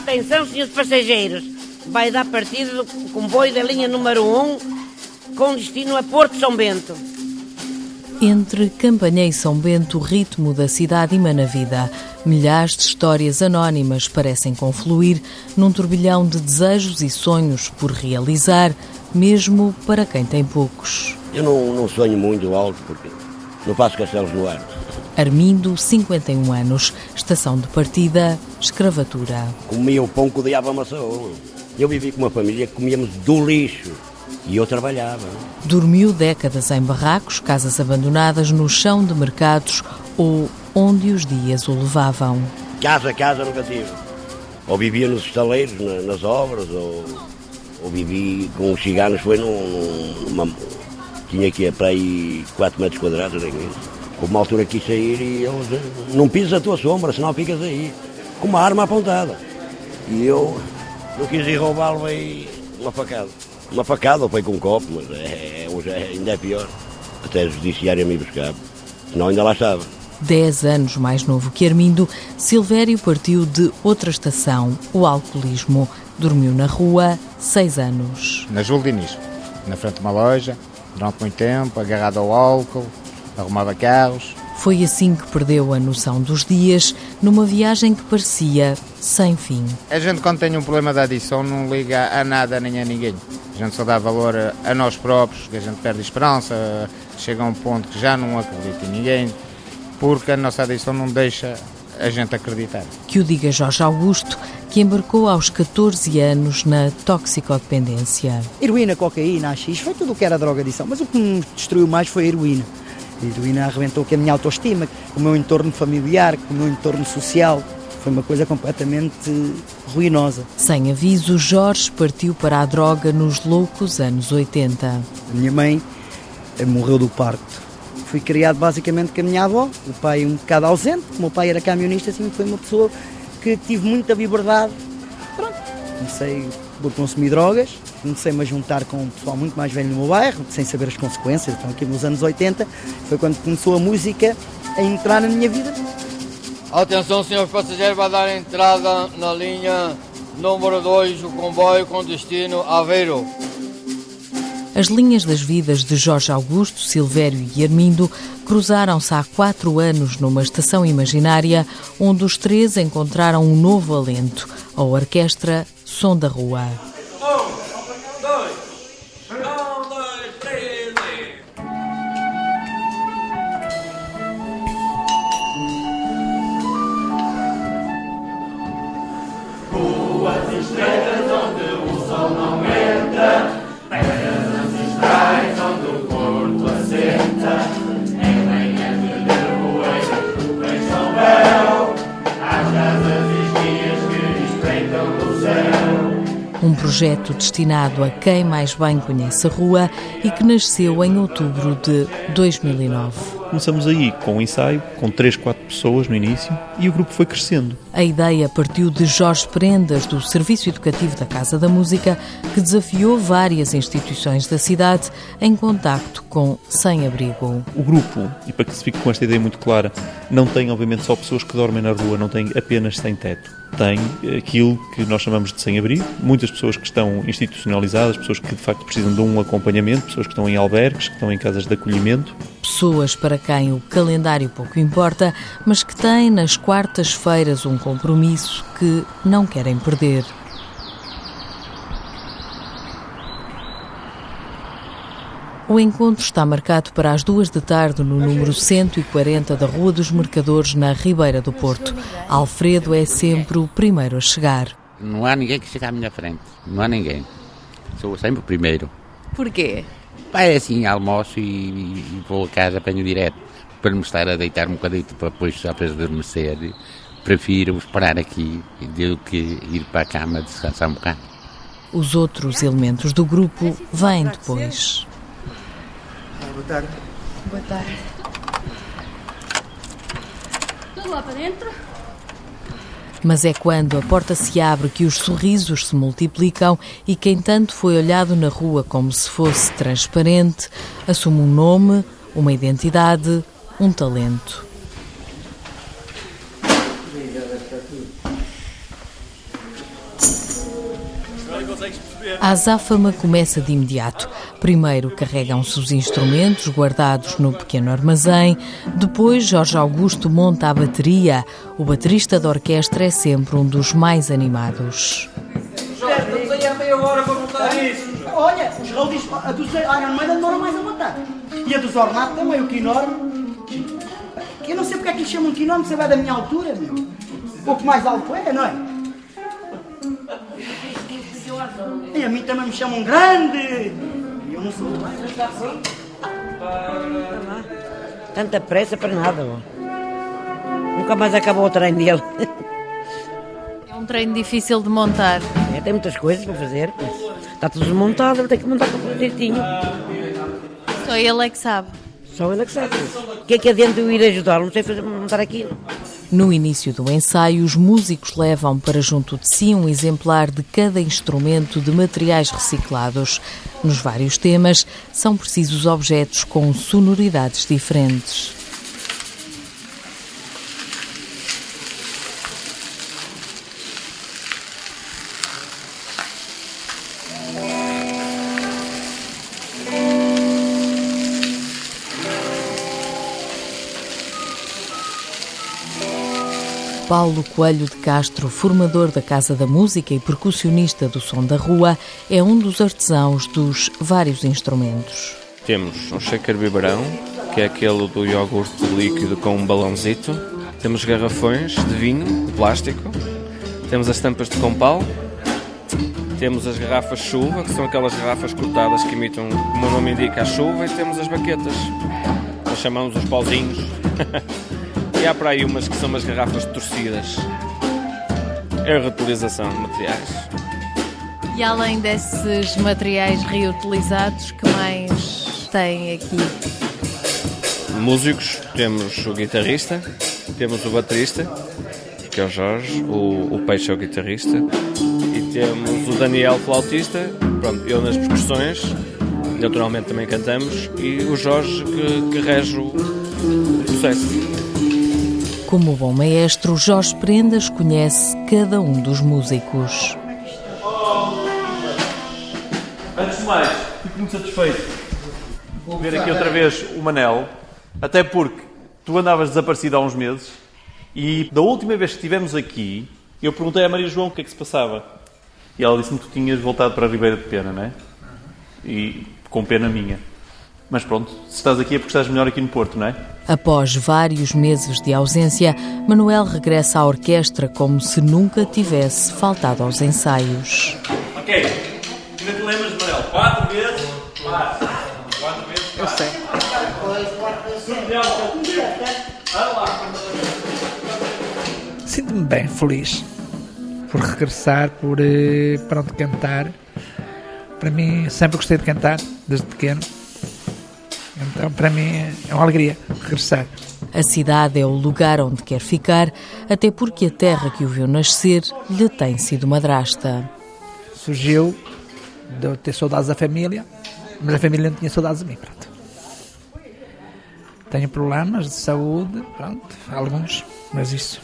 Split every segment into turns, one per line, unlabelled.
Atenção, senhores passageiros. Vai dar partida do comboio da linha número 1 com destino a Porto São Bento.
Entre Campanhã e São Bento, o ritmo da cidade emana vida. Milhares de histórias anónimas parecem confluir num turbilhão de desejos e sonhos por realizar, mesmo para quem tem poucos.
Eu não, não sonho muito alto porque não faço castelos no ar.
Armindo, 51 anos, estação de partida, escravatura.
Comia o pão que o diabo amassou. Eu vivi com uma família que comíamos do lixo e eu trabalhava.
Dormiu décadas em barracos, casas abandonadas no chão de mercados ou onde os dias o levavam.
Casa a casa nunca tive. Ou vivia nos estaleiros, na, nas obras, ou, ou vivi com os ciganos, foi num, numa. Tinha aqui para aí 4 metros quadrados, nem isso. Houve uma altura quis sair e eles. Não pisas a tua sombra, senão ficas aí. Com uma arma apontada. E eu não quis ir roubá-lo aí uma facada. Uma facada ou foi com um copo, mas é, é, ainda é pior. Até a judiciária me buscar. Senão ainda lá estava.
Dez anos mais novo que Armindo, Silvério partiu de outra estação, o alcoolismo. Dormiu na rua seis anos.
Na Júlio Diniz, na frente de uma loja, durante muito tempo, agarrado ao álcool, arrumava carros.
Foi assim que perdeu a noção dos dias numa viagem que parecia sem fim.
A gente, quando tem um problema de adição, não liga a nada nem a ninguém. A gente só dá valor a nós próprios, que a gente perde esperança, chega a um ponto que já não acredita em ninguém, porque a nossa adição não deixa a gente acreditar.
Que o diga Jorge Augusto, que embarcou aos 14 anos na toxicodependência.
Heroína, cocaína, AX, foi tudo o que era droga adição, mas o que me destruiu mais foi a heroína. A heroína arrebentou com a minha autoestima, com o meu entorno familiar, com o meu entorno social. Foi uma coisa completamente ruinosa.
Sem aviso, Jorge partiu para a droga nos loucos anos 80. A
minha mãe morreu do parto. Fui criado basicamente com a minha avó, o pai um bocado ausente, o meu pai era camionista, assim, foi uma pessoa que tive muita liberdade. Pronto, comecei por consumir drogas, comecei-me a juntar com um pessoal muito mais velho no meu bairro, sem saber as consequências. Então, aqui nos anos 80, foi quando começou a música a entrar na minha vida.
Atenção, senhores passageiros, vai dar entrada na linha número 2, o comboio com destino Aveiro.
As linhas das vidas de Jorge Augusto, Silvério e Armindo cruzaram-se há quatro anos numa estação imaginária onde os três encontraram um novo alento, a orquestra Som da Rua. Projeto destinado a quem mais bem conhece a rua e que nasceu em outubro de 2009.
Começamos aí com um ensaio, com 3, 4 pessoas no início, e o grupo foi crescendo.
A ideia partiu de Jorge Prendas, do Serviço Educativo da Casa da Música, que desafiou várias instituições da cidade em contacto com sem-abrigo.
O grupo, e para que se fique com esta ideia muito clara, não tem obviamente só pessoas que dormem na rua, não tem apenas sem teto. Tem aquilo que nós chamamos de sem-abrigo, muitas pessoas que estão institucionalizadas, pessoas que de facto precisam de um acompanhamento, pessoas que estão em albergues, que estão em casas de acolhimento.
Pessoas para quem o calendário pouco importa, mas que têm nas quartas-feiras um compromisso que não querem perder. O encontro está marcado para as duas da tarde no número 140 da Rua dos Mercadores, na Ribeira do Porto. Alfredo é sempre o primeiro a chegar.
Não há ninguém que chegue à minha frente. Não há ninguém. Sou sempre o primeiro.
Porquê?
É assim, almoço e, e vou a casa, apanho direto. Para me estar a deitar um bocadito para depois já para adormecer, prefiro esperar aqui do que ir para a cama descansar um bocado.
Os outros elementos do grupo vêm depois.
Boa tarde. Boa tarde.
Tudo lá para dentro?
Mas é quando a porta se abre que os sorrisos se multiplicam e quem tanto foi olhado na rua como se fosse transparente assume um nome, uma identidade, um talento. A azáfama começa de imediato. Primeiro carregam-se os instrumentos guardados no pequeno armazém, depois Jorge Augusto monta a bateria. O baterista da orquestra é sempre um dos mais animados.
Jorge, estamos aí há meia hora para montar isso.
Olha, os roadies, a dos Iron Maiden demora mais a montar. E a dos Ornato também, o Quinorme. Eu não sei porque é que lhe chamam Quinorme, você vai da minha altura, meu. Um pouco mais alto é, não é? E a mim também me chamam grande. E eu não sou
Tanta pressa para nada. ó. Nunca mais acabou o trem dele.
É um treino difícil de montar.
É, tem muitas coisas para fazer. mas Está tudo desmontado, ele tem que montar com direitinho.
Só ele é que sabe.
Só ele é que sabe. O que é que adianta eu ir ajudá-lo? Não sei fazer, montar aquilo.
No início do ensaio, os músicos levam para junto de si um exemplar de cada instrumento de materiais reciclados. Nos vários temas, são precisos objetos com sonoridades diferentes. Paulo Coelho de Castro, formador da Casa da Música e percussionista do Som da Rua, é um dos artesãos dos vários instrumentos.
Temos um shaker biberão, que é aquele do iogurte líquido com um balãozito. Temos garrafões de vinho, de plástico. Temos as tampas de compal. Temos as garrafas chuva, que são aquelas garrafas cortadas que imitam, como o nome indica, a chuva. E temos as baquetas, nós chamamos os pauzinhos. e há para aí umas que são umas garrafas torcidas. É a reutilização de materiais.
E além desses materiais reutilizados, que mais tem aqui?
Músicos, temos o guitarrista, temos o baterista, que é o Jorge, o, o Peixe é o guitarrista, e temos o Daniel, flautista, pronto, eu nas percussões, naturalmente também cantamos, e o Jorge que, que rege o o processo.
Como bom maestro, Jorge Prendas conhece cada um dos músicos.
Antes de mais, fico muito satisfeito de ver aqui outra vez o Manel, até porque tu andavas desaparecido há uns meses e da última vez que estivemos aqui, eu perguntei à Maria João o que é que se passava. E ela disse-me que tu tinhas voltado para a Ribeira de Pena, não é? E com pena minha. Mas pronto, se estás aqui é porque estás melhor aqui no Porto, não é?
Após vários meses de ausência, Manuel regressa à orquestra como se nunca tivesse faltado aos ensaios.
Ok, ainda te lembras de Manel? Quatro vezes? Quatro. Quatro vezes?
Eu sei.
Sinto-me bem, feliz por regressar, por eh, pronto, cantar. Para mim, sempre gostei de cantar, desde pequeno. Então, para mim, é uma alegria regressar.
A cidade é o lugar onde quer ficar, até porque a terra que o viu nascer lhe tem sido madrasta.
Surgiu de eu ter saudades da família, mas a família não tinha saudades de mim, pronto. Tenho problemas de saúde, pronto, alguns, mas isso.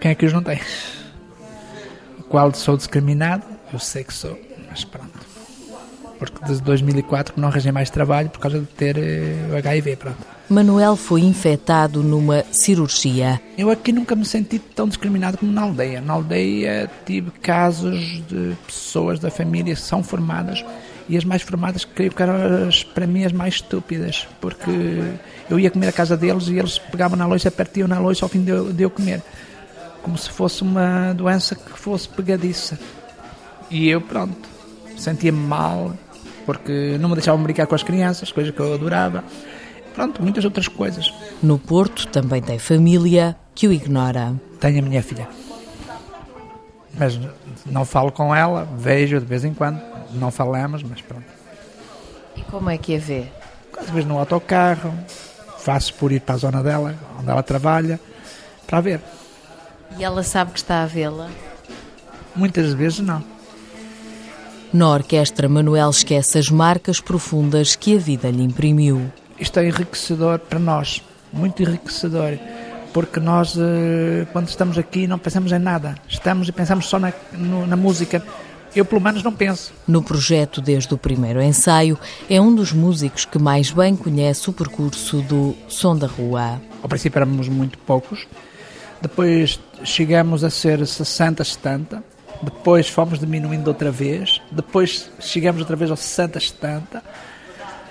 Quem é que os não tem? O qual sou discriminado, eu sei que sou, mas pronto. Porque desde 2004 que não arranjei mais trabalho por causa de ter eh, o HIV, pronto.
Manuel foi infectado numa cirurgia.
Eu aqui nunca me senti tão discriminado como na aldeia. Na aldeia tive casos de pessoas da família que são formadas e as mais formadas creio que eram as, para mim as mais estúpidas, porque eu ia comer à casa deles e eles pegavam na loiça, partiam na loiça ao fim de eu, de eu comer, como se fosse uma doença que fosse pegadiça. E eu, pronto, sentia-me mal, porque não me deixavam brincar com as crianças, coisa que eu adorava. Pronto, muitas outras coisas.
No Porto também tem família que o ignora.
Tenho a minha filha. Mas não falo com ela, vejo de vez em quando, não falamos, mas pronto.
E como é que a vê?
Às vezes no autocarro, faço por ir para a zona dela, onde ela trabalha, para ver.
E ela sabe que está a vê-la?
Muitas vezes não.
Na orquestra, Manuel esquece as marcas profundas que a vida lhe imprimiu.
Isto é enriquecedor para nós, muito enriquecedor, porque nós, eh, quando estamos aqui, não pensamos em nada. Estamos e pensamos só na, na música, Eu, pelo menos, não penso.
No projeto, desde o primeiro ensaio, é um dos músicos que mais bem conhece o percurso do Som da Rua.
Ao princípio éramos muito poucos, depois chegamos a ser 60, 70, depois fomos diminuindo outra vez, depois chegamos outra vez aos 60, 70,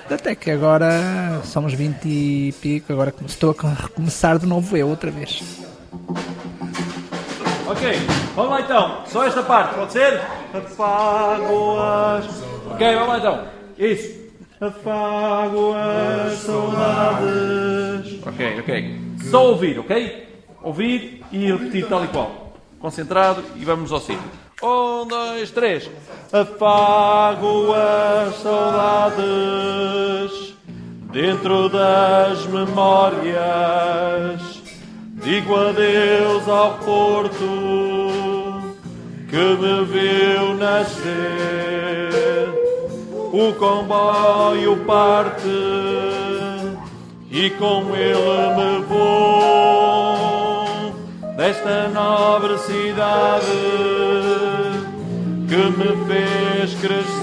até que agora somos 20 e pico, agora estou a recomeçar de novo eu outra vez.
Ok, vamos lá então. Só esta parte, pode ser? Afago as. Ok, vamos lá então. Isso. Afago as saudades. Ok, ok. Só ouvir, ok? Ouvir e repetir tal e qual. Concentrado e vamos ao sítio. Um, dois, três. Afago as saudades dentro das memórias Digo adeus ao porto que me viu nascer. O comboio parte e com ele me vou desta nobre cidade que me fez crescer.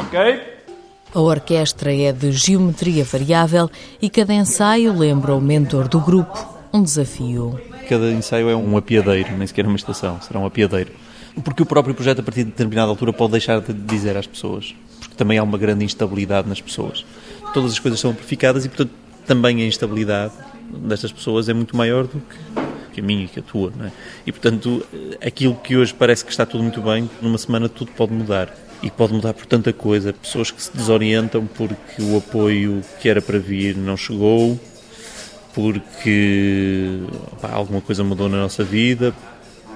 Ok?
A orquestra é de geometria variável e cada ensaio lembra o mentor do grupo um desafio.
Cada ensaio é um apiadeiro, nem sequer uma estação, será um apiadeiro. Porque o próprio projeto, a partir de determinada altura, pode deixar de dizer às pessoas. Porque também há uma grande instabilidade nas pessoas. Todas as coisas são amplificadas e, portanto, também a instabilidade destas pessoas é muito maior do que, a minha e que a tua. É? E, portanto, aquilo que hoje parece que está tudo muito bem, numa semana tudo pode mudar e pode mudar por tanta coisa. Pessoas que se desorientam porque o apoio que era para vir não chegou, porque opa, alguma coisa mudou na nossa vida,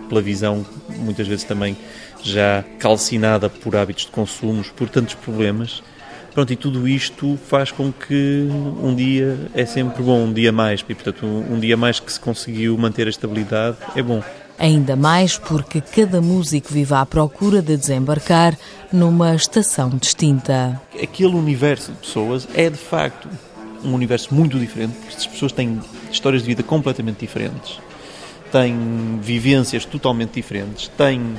pela visão muitas vezes também já calcinada por hábitos de consumos, por tantos problemas. Pronto, e tudo isto faz com que um dia é sempre bom, um dia mais, e portanto um dia mais que se conseguiu manter a estabilidade é bom.
Ainda mais porque cada músico vive à procura de desembarcar numa estação distinta.
Aquele universo de pessoas é de facto um universo muito diferente, porque estas pessoas têm histórias de vida completamente diferentes, têm vivências totalmente diferentes, têm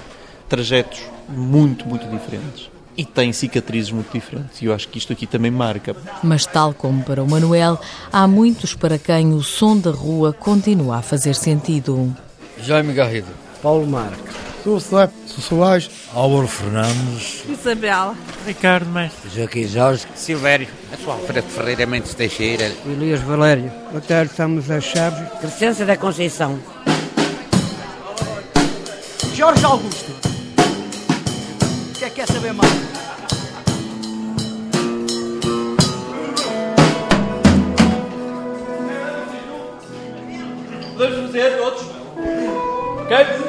trajetos muito, muito diferentes e têm cicatrizes muito diferentes. E eu acho que isto aqui também marca.
Mas, tal como para o Manuel, há muitos para quem o som da rua continua a fazer sentido.
Jaime Garrido.
Paulo Marques.
Sou Slep.
Sou Soares.
Álvaro Fernandes.
Isabel.
Ricardo Mestre.
Joaquim Jorge.
Silvério. Alfredo Ferreira Mendes Teixeira.
Elias Valério.
Boa tarde, estamos às chaves.
Crescença da Conceição.
Jorge Augusto. Quer saber mais?
Podemos fazer todos? Ok?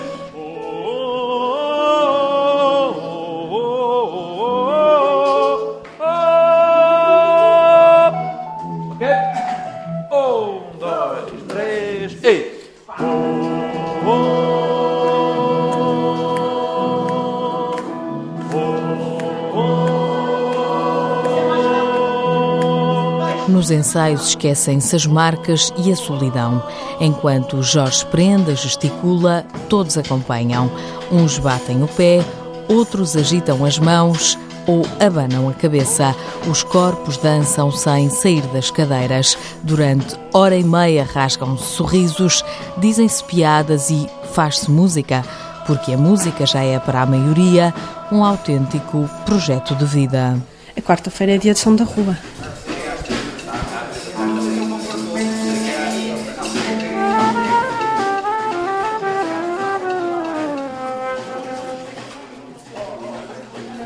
Ensaios esquecem-se as marcas e a solidão. Enquanto Jorge prenda, gesticula, todos acompanham. Uns batem o pé, outros agitam as mãos ou abanam a cabeça. Os corpos dançam sem sair das cadeiras. Durante hora e meia rasgam-se sorrisos, dizem-se piadas e faz-se música, porque a música já é para a maioria um autêntico projeto de vida.
A quarta-feira é dia de São da Rua.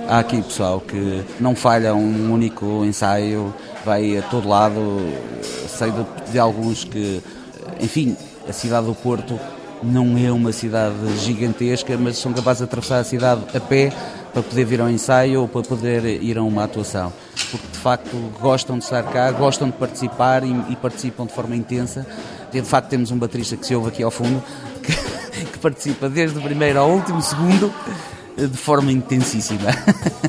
Há aqui pessoal que não falha um único ensaio, vai a todo lado. Sei de, de alguns que, enfim, a cidade do Porto não é uma cidade gigantesca, mas são capazes de atravessar a cidade a pé para poder vir ao ensaio ou para poder ir a uma atuação. Porque de facto gostam de estar cá, gostam de participar e, e participam de forma intensa. De facto temos um baterista que se ouve aqui ao fundo, que, que participa desde o primeiro ao último segundo de forma intensíssima.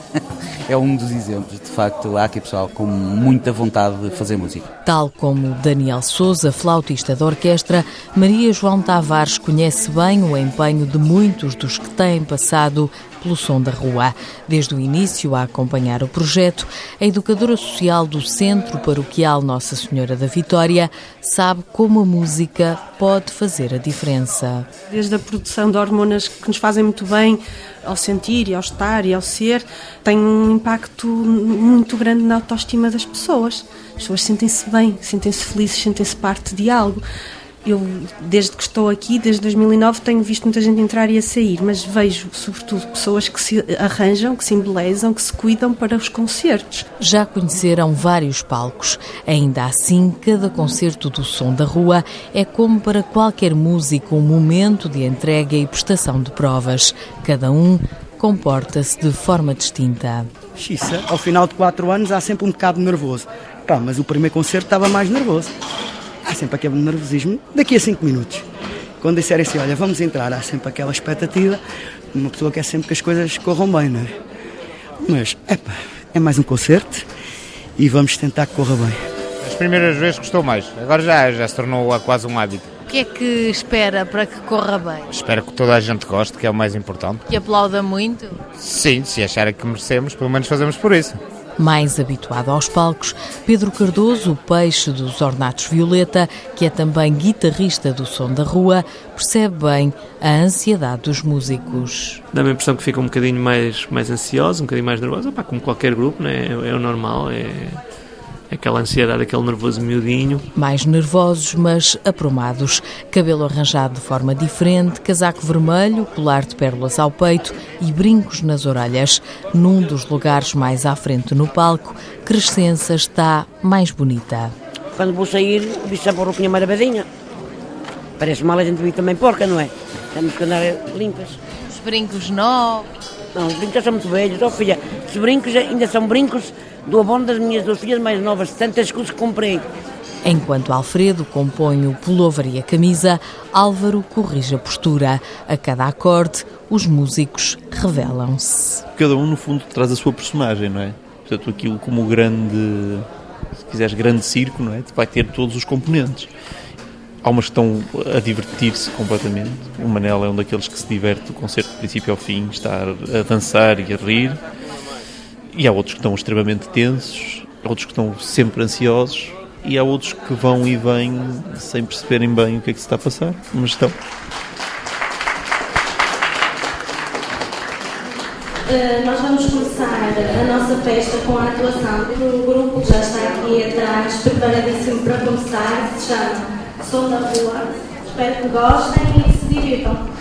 é um dos exemplos. De facto, há aqui pessoal com muita vontade de fazer música.
Tal como Daniel Souza, flautista da orquestra, Maria João Tavares conhece bem o empenho de muitos dos que têm passado pelo som da rua. Desde o início a acompanhar o projeto, a educadora social do Centro Paroquial Nossa Senhora da Vitória sabe como a música pode fazer a diferença.
Desde a produção de hormonas que nos fazem muito bem ao sentir e ao estar e ao ser, tem um impacto muito grande na autoestima das pessoas. As pessoas sentem-se bem, sentem-se felizes, sentem-se parte de algo. Eu, desde que estou aqui, desde 2009, tenho visto muita gente entrar e a sair, mas vejo, sobretudo, pessoas que se arranjam, que se embelezam, que se cuidam para os concertos.
Já conheceram vários palcos. Ainda assim, cada concerto do Som da Rua é como para qualquer músico um momento de entrega e prestação de provas. Cada um comporta-se de forma distinta.
Xissa, ao final de quatro anos há sempre um bocado nervoso. Pá, mas o primeiro concerto estava mais nervoso há sempre aquele nervosismo daqui a 5 minutos. Quando disserem assim, olha, vamos entrar, há sempre aquela expectativa, uma pessoa quer sempre que as coisas corram bem, não é? Mas, epa, é mais um concerto e vamos tentar que corra bem.
As primeiras vezes gostou mais, agora já, já se tornou quase um hábito.
O que é que espera para que corra bem?
Espero que toda a gente goste, que é o mais importante.
Que aplauda muito?
Sim, se acharem que merecemos, pelo menos fazemos por isso.
Mais habituado aos palcos, Pedro Cardoso, o peixe dos Ornatos Violeta, que é também guitarrista do Som da Rua, percebe bem a ansiedade dos músicos.
Dá-me a impressão que ficam um bocadinho mais, mais ansiosos, um bocadinho mais nervosos, Opa, como qualquer grupo, né? é, é o normal, é aquela ansiedade, aquele nervoso miudinho.
Mais nervosos, mas aprumados. Cabelo arranjado de forma diferente, casaco vermelho, colar de pérolas ao peito e brincos nas orelhas. Num dos lugares mais à frente no palco, Crescença está mais bonita.
Quando vou sair, vi sempre a roupinha maravilhinha. Parece mal a gente vir também porca, não é? Temos que andar limpas.
Os brincos novos.
Não, os brincos são muito velhos. Oh, filha, os brincos ainda são brincos do abono das minhas duas filhas mais novas, tantas coisas que comprei.
Enquanto Alfredo compõe o pullover e a camisa, Álvaro corrige a postura. A cada acorde, os músicos revelam-se.
Cada um, no fundo, traz a sua personagem, não é? Portanto, aquilo como grande, se quiseres, grande circo, não é? Vai ter todos os componentes. Há umas que estão a divertir-se completamente. O Manel é um daqueles que se diverte do concerto do princípio ao fim, está a dançar e a rir. E há outros que estão extremamente tensos, outros que estão sempre ansiosos e há outros que vão e vêm sem perceberem bem o que é que se está a passar, mas estão.
Uh, nós vamos começar a nossa festa com a atuação do grupo que já está aqui atrás, preparadíssimo para começar, se chama Som da Rua. Espero que gostem e se divirtam.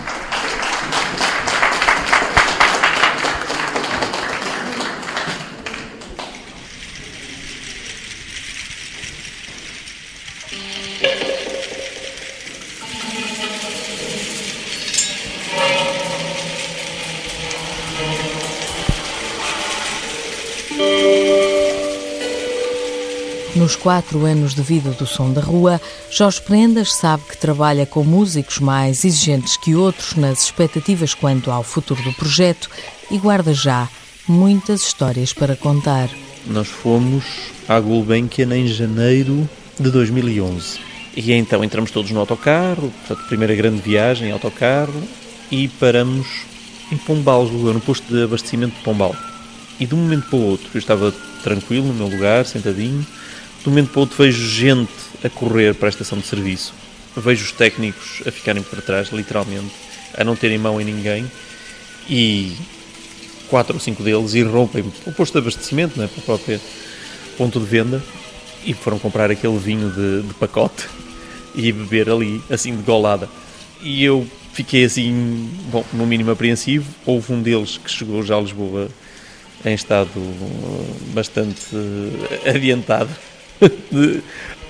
Nos quatro anos de vida do Som da Rua, Jorge Prendas sabe que trabalha com músicos mais exigentes que outros nas expectativas quanto ao futuro do projeto e guarda já muitas histórias para contar.
Nós fomos à Gulbenkian em janeiro de 2011. E então entramos todos no autocarro, portanto, primeira grande viagem, autocarro, e paramos em Pombal, no posto de abastecimento de Pombal. E de um momento para o outro, eu estava tranquilo no meu lugar, sentadinho, momento para outro vejo gente a correr para a estação de serviço. Vejo os técnicos a ficarem para trás, literalmente, a não terem mão em ninguém, e quatro ou cinco deles irrompem o posto de abastecimento, né, para o próprio ponto de venda, e foram comprar aquele vinho de, de pacote e beber ali, assim, de golada. E eu fiquei assim, bom, no mínimo apreensivo. Houve um deles que chegou já a Lisboa em estado bastante adiantado de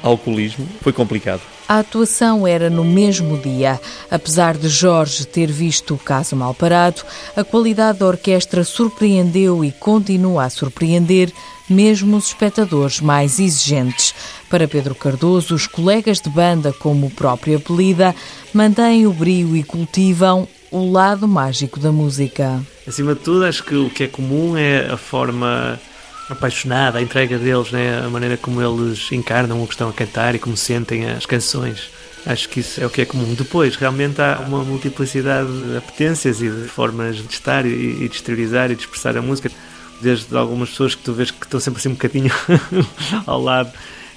alcoolismo. Foi complicado.
A atuação era no mesmo dia. Apesar de Jorge ter visto o caso mal parado, a qualidade da orquestra surpreendeu e continua a surpreender mesmo os espectadores mais exigentes. Para Pedro Cardoso, os colegas de banda, como o próprio apelida, mantêm o brio e cultivam o lado mágico da música.
Acima de tudo, acho que o que é comum é a forma apaixonada, a entrega deles, né? a maneira como eles encarnam o que estão a cantar e como sentem as canções. Acho que isso é o que é comum. Depois, realmente há uma multiplicidade de apetências e de formas de estar e, e de exteriorizar e de expressar a música. Desde algumas pessoas que tu vês que estão sempre assim um bocadinho ao lado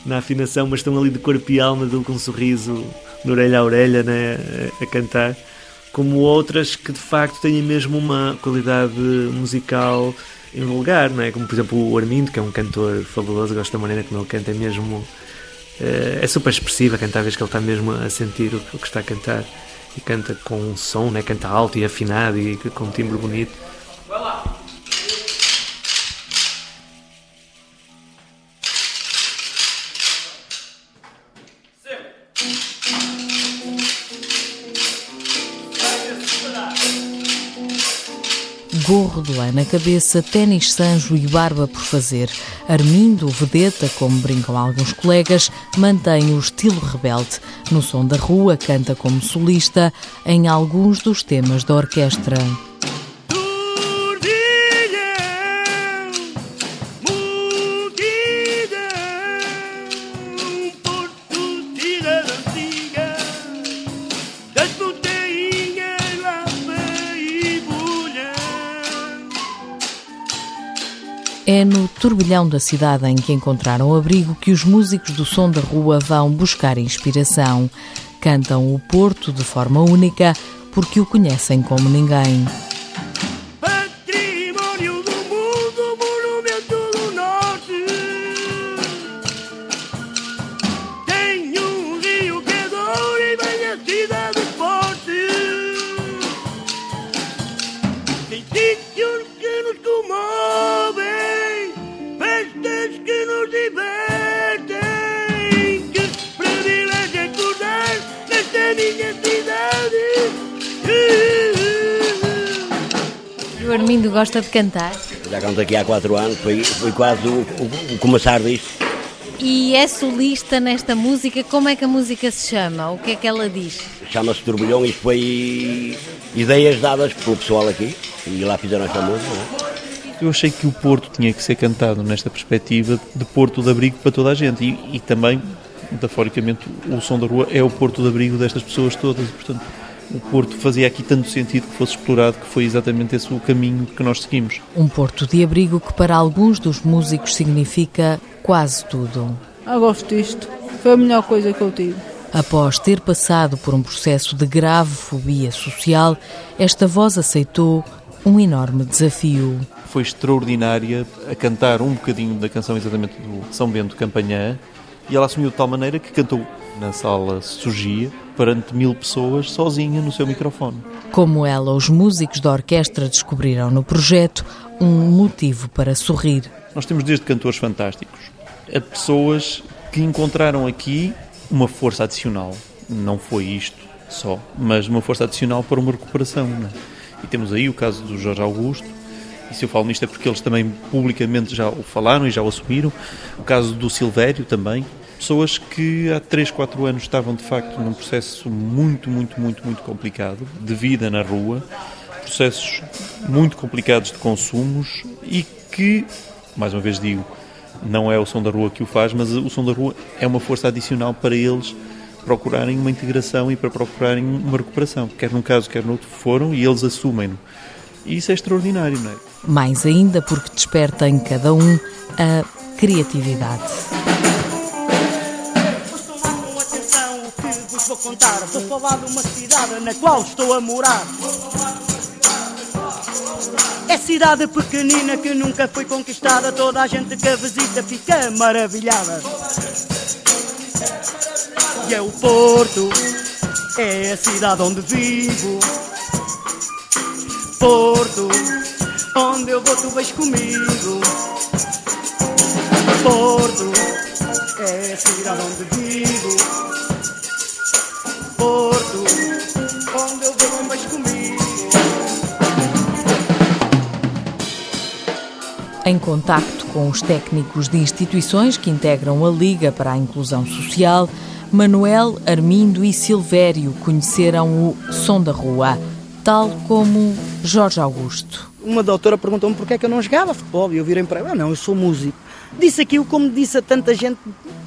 na afinação, mas estão ali de corpo e alma, com um sorriso de orelha a orelha né, a, a cantar, como outras que de facto têm mesmo uma qualidade musical invulgar, não é? Como por exemplo o Armindo, que é um cantor fabuloso, gosto da maneira como ele canta, é mesmo. É super expressivo a cantar, vez que ele está mesmo a sentir o que está a cantar e canta com um som, né? canta alto e afinado e com um timbre bonito.
Gorro de lã na cabeça, ténis sanjo e barba por fazer. Armindo, vedeta, como brincam alguns colegas, mantém o estilo rebelde. No som da rua, canta como solista em alguns dos temas da orquestra. No turbilhão da cidade em que encontraram abrigo que os músicos do som da rua vão buscar inspiração. Cantam o Porto de forma única porque o conhecem como ninguém.
Gosta de cantar?
Já canto aqui há quatro anos, foi, foi quase o, o, o começar disto.
E é solista nesta música, como é que a música se chama? O que é que ela diz?
Chama-se Turbilhão, isto foi ideias dadas pelo pessoal aqui e lá fizeram esta música. Não é?
Eu achei que o Porto tinha que ser cantado nesta perspectiva de Porto de abrigo para toda a gente e, e também, metaforicamente, o som da rua é o Porto de abrigo destas pessoas todas e, portanto, o Porto fazia aqui tanto sentido que fosse explorado que foi exatamente esse o caminho que nós seguimos.
Um porto de abrigo que para alguns dos músicos significa quase tudo.
Eu gosto disto. Foi a melhor coisa que eu tive.
Após ter passado por um processo de grave fobia social, esta voz aceitou um enorme desafio.
Foi extraordinária a cantar um bocadinho da canção exatamente do São Bento Campanhã e ela assumiu de tal maneira que cantou na sala Surgia perante mil pessoas sozinha no seu microfone.
Como ela, os músicos da orquestra descobriram no projeto um motivo para sorrir.
Nós temos desde cantores fantásticos a pessoas que encontraram aqui uma força adicional. Não foi isto só, mas uma força adicional para uma recuperação. É? E temos aí o caso do Jorge Augusto, e se eu falo nisto é porque eles também publicamente já o falaram e já o assumiram. O caso do Silvério também, pessoas que há 3, 4 anos estavam de facto num processo muito, muito, muito, muito complicado de vida na rua, processos muito complicados de consumos e que, mais uma vez digo, não é o som da rua que o faz, mas o som da rua é uma força adicional para eles procurarem uma integração e para procurarem uma recuperação. Quer num caso, quer no outro, foram e eles assumem-no. E isso é extraordinário, não é?
Mais ainda porque desperta em cada um a criatividade.
Contar. Vou falar de uma cidade na qual estou a morar. É cidade pequenina que nunca foi conquistada. Toda a gente que a visita fica maravilhada. E é o Porto, é a cidade onde vivo. Porto, onde eu vou, tu vais comigo. Porto, é a cidade onde vivo. Eu vou, comigo.
Em contacto com os técnicos de instituições que integram a Liga para a Inclusão Social, Manuel, Armindo e Silvério conheceram o Som da Rua. tal como Jorge Augusto.
Uma doutora perguntou-me porquê é que eu não jogava futebol e eu virei para ela, não, eu sou músico. Disse aquilo como disse a tanta gente,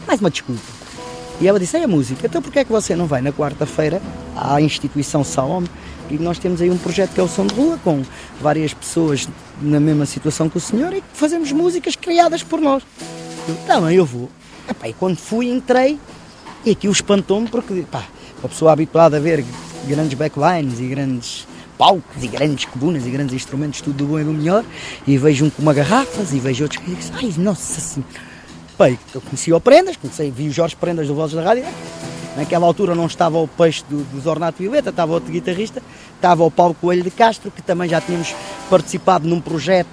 mais uma desculpa. E ela disse, é a música, então porquê é que você não vai na quarta-feira à instituição Saom e nós temos aí um projeto que é o Som de Rua, com várias pessoas na mesma situação que o senhor e fazemos músicas criadas por nós. Eu, também eu vou. Epá, e quando fui, entrei e aquilo espantou-me porque, pá, uma pessoa habituada a ver grandes backlines e grandes palcos e grandes cubunas e grandes instrumentos, tudo do bom e do melhor, e vejo um com uma garrafas e vejo outros que dizem, ai, nossa senhora. Bem, eu conheci o Prendas, comecei, vi o Jorge Prendas do Vozes da Rádio, naquela altura não estava o peixe do, do Zornato Violeta, estava outro guitarrista, estava o Paulo Coelho de Castro, que também já tínhamos participado num projeto,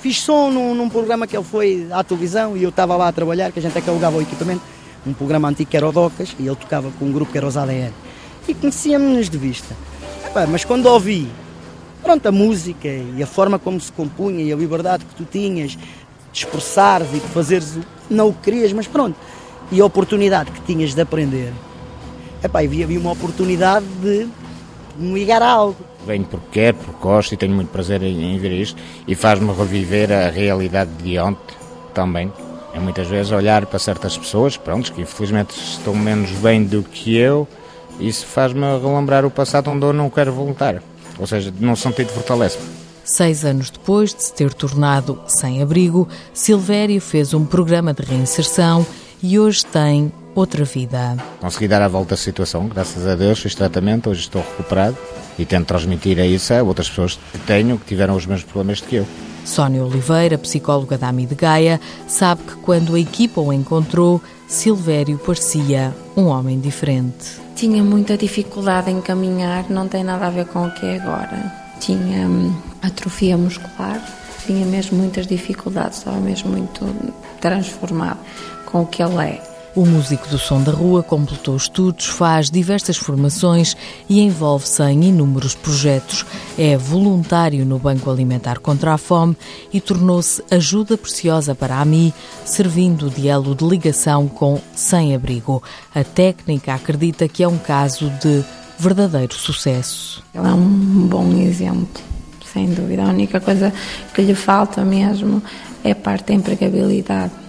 fiz som num, num programa que ele foi à televisão e eu estava lá a trabalhar, que a gente é que alugava o equipamento, um programa antigo que era o Docas, e ele tocava com um grupo que era os ADN. E conhecíamos-nos de vista. Epá, mas quando ouvi, pronto, a música e a forma como se compunha e a liberdade que tu tinhas de expressares e de fazeres, não o querias, mas pronto, e a oportunidade que tinhas de aprender, epá, havia, havia uma oportunidade de me ligar a algo.
Venho porque quero, porque gosto e tenho muito prazer em, em ver isto e faz-me reviver a realidade de ontem também. É muitas vezes olhar para certas pessoas, pronto, que infelizmente estão menos bem do que eu, isso faz-me relembrar o passado onde eu não quero voltar. Ou seja, num sentido fortalece-me.
Seis anos depois de se ter tornado sem abrigo, Silvério fez um programa de reinserção e hoje tem outra vida.
Consegui dar a volta à situação, graças a Deus, fiz tratamento, hoje estou recuperado e tento transmitir a isso a outras pessoas que tenho, que tiveram os mesmos problemas que eu.
Sónia Oliveira, psicóloga da AMI de Gaia, sabe que quando a equipa o encontrou, Silvério parecia um homem diferente.
Tinha muita dificuldade em caminhar, não tem nada a ver com o que é agora. Tinha hum, atrofia muscular, tinha mesmo muitas dificuldades, estava mesmo muito transformado com o que ele é.
O músico do som da rua completou estudos, faz diversas formações e envolve-se em inúmeros projetos. É voluntário no Banco Alimentar contra a Fome e tornou-se ajuda preciosa para a AMI, servindo de elo de ligação com sem-abrigo. A técnica acredita que é um caso de verdadeiro sucesso.
Ele é um bom exemplo, sem dúvida. A única coisa que lhe falta mesmo é a parte da empregabilidade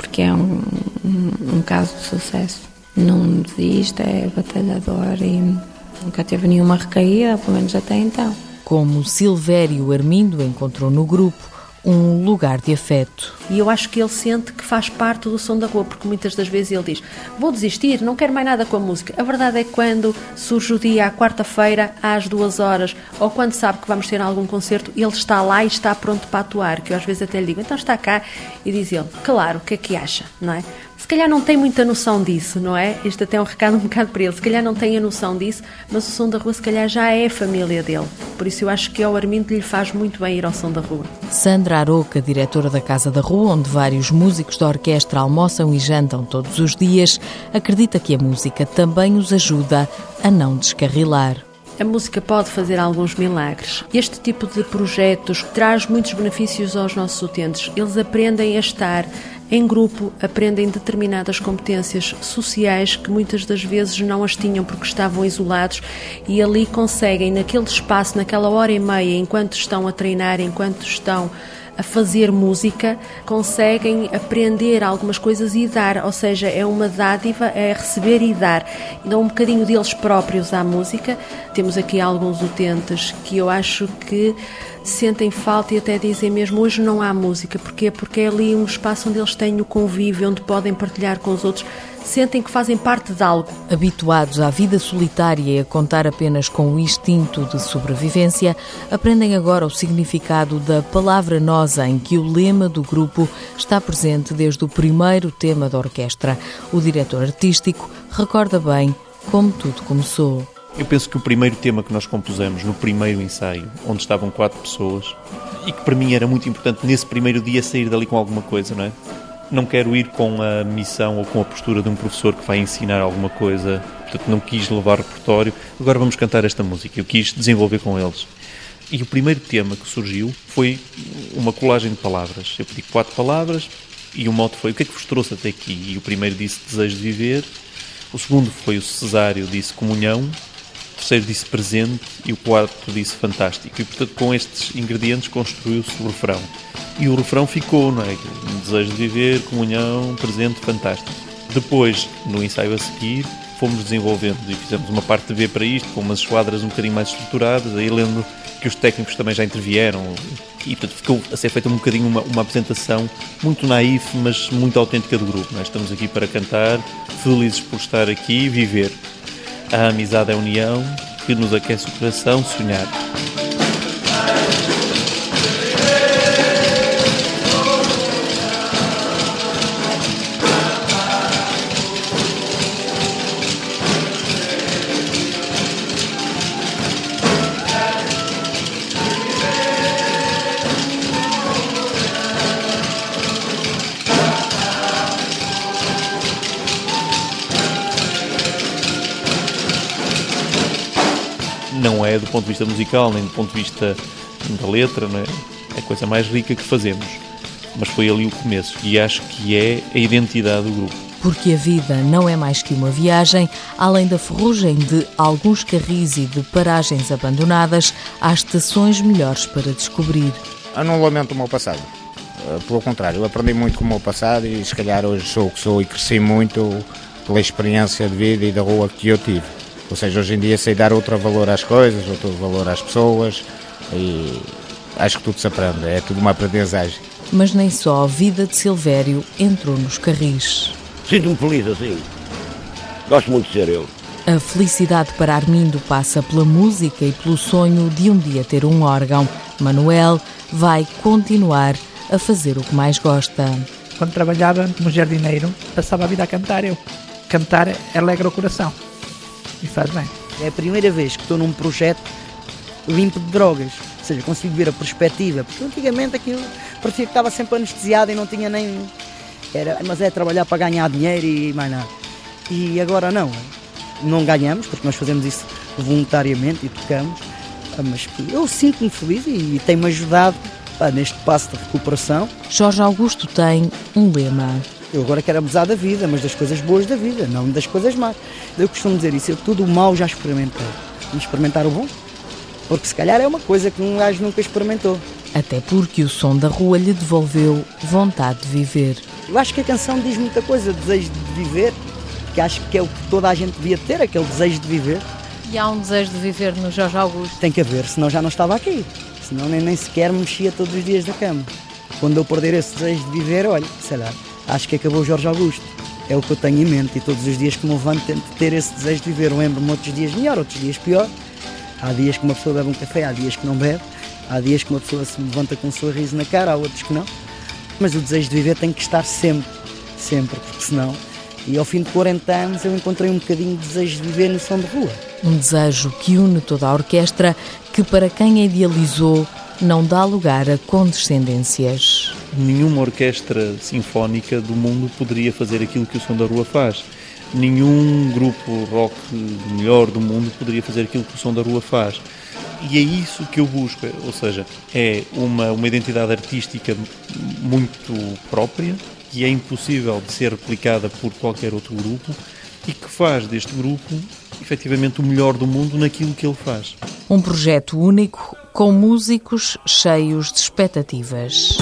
porque é um, um, um caso de sucesso. Não desiste, é batalhador e nunca teve nenhuma recaída, pelo menos até então.
Como Silvério Armindo encontrou no grupo um lugar de afeto.
E eu acho que ele sente que faz parte do som da rua, porque muitas das vezes ele diz: Vou desistir, não quero mais nada com a música. A verdade é que quando surge o dia, à quarta-feira, às duas horas, ou quando sabe que vamos ter algum concerto, ele está lá e está pronto para atuar. Que eu às vezes até lhe digo: Então está cá. E diz ele: Claro, o que é que acha? Não é? Se calhar não tem muita noção disso, não é? Este até é um recado um bocado para ele. Se calhar não tem a noção disso, mas o som da rua se calhar já é a família dele. Por isso eu acho que ao Armindo lhe faz muito bem ir ao som da rua.
Sandra Aroca, diretora da Casa da Rua, onde vários músicos da orquestra almoçam e jantam todos os dias, acredita que a música também os ajuda a não descarrilar.
A música pode fazer alguns milagres. Este tipo de projetos traz muitos benefícios aos nossos utentes. Eles aprendem a estar em grupo, aprendem determinadas competências sociais que muitas das vezes não as tinham porque estavam isolados e ali conseguem, naquele espaço, naquela hora e meia, enquanto estão a treinar, enquanto estão a fazer música, conseguem aprender algumas coisas e dar, ou seja, é uma dádiva, é receber e dar. E dão um bocadinho deles próprios à música. Temos aqui alguns utentes que eu acho que sentem falta e até dizem mesmo hoje não há música. Porquê? Porque é ali um espaço onde eles têm o convívio, onde podem partilhar com os outros, sentem que fazem parte de algo.
Habituados à vida solitária e a contar apenas com o instinto de sobrevivência, aprendem agora o significado da palavra nosa, em que o lema do grupo está presente desde o primeiro tema da orquestra. O diretor artístico recorda bem como tudo começou.
Eu penso que o primeiro tema que nós compusemos no primeiro ensaio, onde estavam quatro pessoas, e que para mim era muito importante nesse primeiro dia sair dali com alguma coisa, não é? Não quero ir com a missão ou com a postura de um professor que vai ensinar alguma coisa, portanto não quis levar repertório. Agora vamos cantar esta música. Eu quis desenvolver com eles. E o primeiro tema que surgiu foi uma colagem de palavras. Eu pedi quatro palavras e o mote foi: O que é que vos trouxe até aqui? E o primeiro disse desejo de viver, o segundo foi o cesário, disse comunhão, terceiro disse presente e o quarto disse fantástico. E, portanto, com estes ingredientes construiu-se o refrão. E o refrão ficou, não é? Um desejo de viver, comunhão, presente, fantástico. Depois, no ensaio a seguir, fomos desenvolvendo e fizemos uma parte B para isto, com umas esquadras um bocadinho mais estruturadas. Aí lembro que os técnicos também já intervieram e portanto, ficou a ser feita um bocadinho uma, uma apresentação muito naif, mas muito autêntica do grupo. Nós estamos aqui para cantar, felizes por estar aqui e viver. A amizade é a união que nos aquece o coração, sonhar. Do ponto de vista musical, nem do ponto de vista da letra, não é? é a coisa mais rica que fazemos. Mas foi ali o começo e acho que é a identidade do grupo.
Porque a vida não é mais que uma viagem, além da ferrugem de alguns carris e de paragens abandonadas, há estações melhores para descobrir.
Eu não lamento o meu passado. Eh, pelo contrário, eu aprendi muito com o meu passado e se calhar hoje sou o que sou e cresci muito pela experiência de vida e da rua que eu tive. Ou seja, hoje em dia sei dar outro valor às coisas, outro valor às pessoas e acho que tudo se aprende, é tudo uma aprendizagem.
Mas nem só a vida de Silvério entrou nos carris.
Sinto-me feliz assim. Gosto muito de ser eu.
A felicidade para Armindo passa pela música e pelo sonho de um dia ter um órgão. Manuel vai continuar a fazer o que mais gosta.
Quando trabalhava como jardineiro, passava a vida a cantar eu. Cantar alegra o coração e faz bem.
É a primeira vez que estou num projeto limpo de drogas, ou seja, consigo ver a perspectiva, porque antigamente aquilo parecia que estava sempre anestesiado e não tinha nem. Era, mas é trabalhar para ganhar dinheiro e mais nada. E agora não, não ganhamos, porque nós fazemos isso voluntariamente e tocamos, mas eu sinto-me feliz e tem-me ajudado neste passo de recuperação.
Jorge Augusto tem um lema.
Eu agora quero abusar da vida, mas das coisas boas da vida, não das coisas más. Eu costumo dizer isso, eu tudo o mal já experimentei. Vamos experimentar o bom? Porque se calhar é uma coisa que um gajo nunca experimentou.
Até porque o som da rua lhe devolveu vontade de viver.
Eu acho que a canção diz muita coisa, desejo de viver, que acho que é o que toda a gente devia ter, aquele desejo de viver.
E há um desejo de viver no Jorge Augusto?
Tem que haver, senão já não estava aqui. Senão nem, nem sequer me mexia todos os dias da cama. Quando eu perder esse desejo de viver, olha, sei lá, acho que acabou Jorge Augusto. É o que eu tenho em mente e todos os dias que me levanto tento ter esse desejo de viver. Lembro-me outros dias melhor, outros dias pior. Há dias que uma pessoa bebe um café, há dias que não bebe. Há dias que uma pessoa se levanta com um sorriso na cara, há outros que não. Mas o desejo de viver tem que estar sempre, sempre, porque senão. E ao fim de 40 anos eu encontrei um bocadinho de desejo de viver no som de rua.
Um desejo que une toda a orquestra, que para quem a idealizou não dá lugar a condescendências.
Nenhuma orquestra sinfónica do mundo poderia fazer aquilo que o Som da Rua faz. Nenhum grupo rock melhor do mundo poderia fazer aquilo que o Som da Rua faz. E é isso que eu busco, ou seja, é uma, uma identidade artística muito própria, que é impossível de ser replicada por qualquer outro grupo e que faz deste grupo efetivamente o melhor do mundo naquilo que ele faz.
Um projeto único com músicos cheios de expectativas.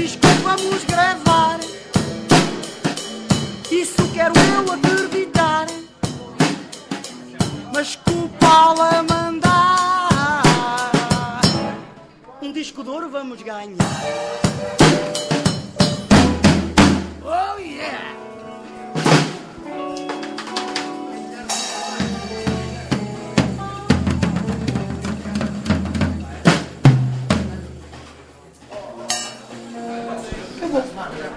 Disco vamos gravar. Isso quero eu acreditar. Mas com o a mandar. Um disco de ouro vamos ganhar. Oh yeah! 我